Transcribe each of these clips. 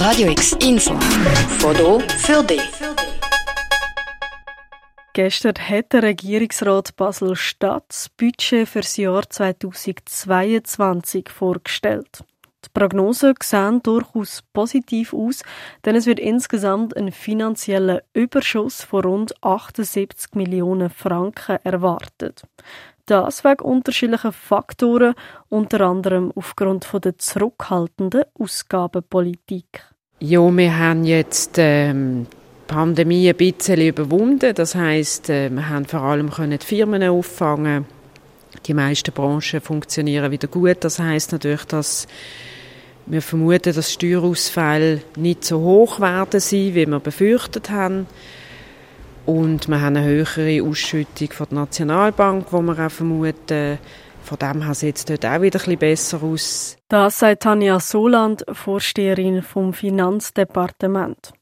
Radio X Info. Foto für dich. Gestern hat der Regierungsrat Basel-Stadt das Budget für das Jahr 2022 vorgestellt. Die Prognosen sehen durchaus positiv aus, denn es wird insgesamt ein finanzieller Überschuss von rund 78 Millionen Franken erwartet. Das wegen unterschiedlicher Faktoren, unter anderem aufgrund von der zurückhaltenden Ausgabenpolitik. Ja, wir haben jetzt ähm, die Pandemie ein bisschen überwunden. Das heißt, äh, wir haben vor allem können die Firmen auffangen. Die meisten Branchen funktionieren wieder gut. Das heißt natürlich, dass wir vermuten, dass Steuerausfälle nicht so hoch werden sein, wie wir befürchtet haben. Und wir haben eine höhere Ausschüttung von der Nationalbank, wo wir auch vermuten, von dem her sieht es dort auch wieder ein bisschen besser aus. Das sagt Tanja Soland, Vorsteherin vom Finanzdepartement.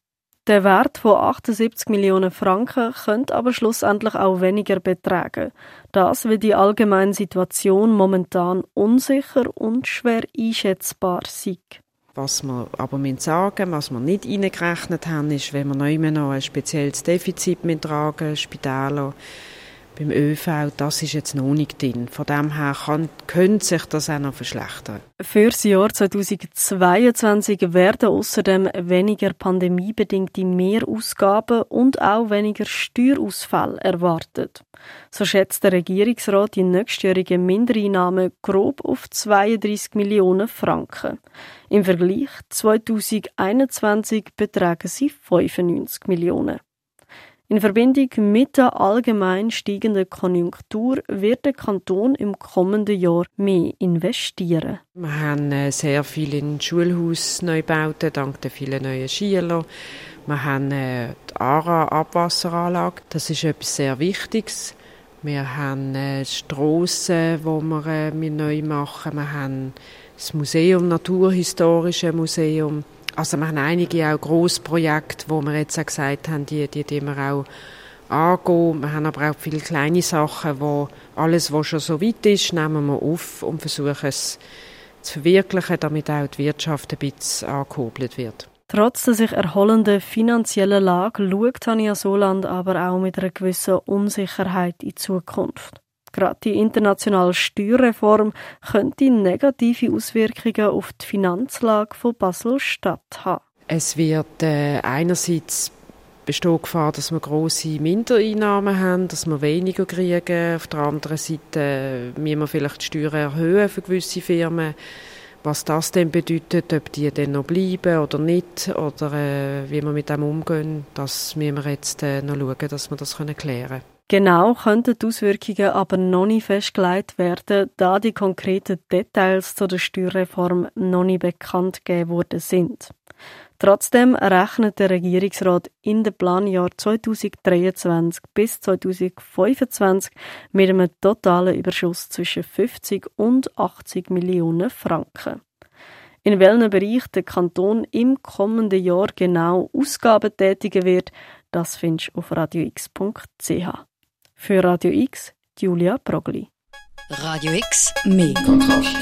Der Wert von 78 Millionen Franken könnte aber schlussendlich auch weniger betragen. Das, weil die allgemeine Situation momentan unsicher und schwer einschätzbar sei. Was wir aber sagen was wir nicht eingerechnet haben, ist, wenn wir noch noch ein spezielles Defizit tragen, Spitäler, beim ÖV, das ist jetzt noch nicht drin. Von dem her kann, könnte sich das auch noch verschlechtern. Für das Jahr 2022 werden außerdem weniger pandemiebedingte Mehrausgaben und auch weniger Steuerausfälle erwartet. So schätzt der Regierungsrat die nächstjährigen Mindereinnahmen grob auf 32 Millionen Franken. Im Vergleich 2021 betragen sie 95 Millionen. In Verbindung mit der allgemein steigenden Konjunktur wird der Kanton im kommenden Jahr mehr investieren. Wir haben äh, sehr viel in Schulhausneubauten dank der vielen neuen Schüler. Wir haben äh, die ARA-Abwasseranlage. Das ist etwas sehr Wichtiges. Wir haben äh, Strassen, die wir neu machen. Wir haben das Museum, Naturhistorische Museum. Also wir haben einige auch Grossprojekte, wo wir jetzt auch gesagt haben, die, die, die wir auch angehen. Wir haben aber auch viele kleine Sachen, wo alles, was schon so weit ist, nehmen wir auf und versuchen es zu verwirklichen, damit auch die Wirtschaft ein bisschen angekurbelt wird. Trotz der sich erholenden finanziellen Lage schaut Tanja Soland aber auch mit einer gewissen Unsicherheit in die Zukunft. Gerade die internationale Steuerreform könnte negative Auswirkungen auf die Finanzlage von Basel-Stadt haben. Es wird äh, einerseits besteht Gefahr, dass wir große Mindereinnahmen haben, dass wir weniger kriegen. Auf der anderen Seite äh, müssen wir vielleicht die Steuern erhöhen für gewisse Firmen. Was das dann bedeutet, ob die dann noch bleiben oder nicht, oder äh, wie wir mit dem umgehen, das müssen wir jetzt äh, noch schauen, dass wir das klären können. Genau könnten die Auswirkungen aber noch nicht festgelegt werden, da die konkreten Details zu der Steuerreform noch nicht bekannt gegeben worden sind. Trotzdem rechnet der Regierungsrat in den Planjahr 2023 bis 2025 mit einem totalen Überschuss zwischen 50 und 80 Millionen Franken. In welchem Bereich der Kanton im kommenden Jahr genau Ausgaben tätigen wird, das findest du auf radiox.ch. Für Radio X, Julia Progli. Radio X, mehr Kontrast.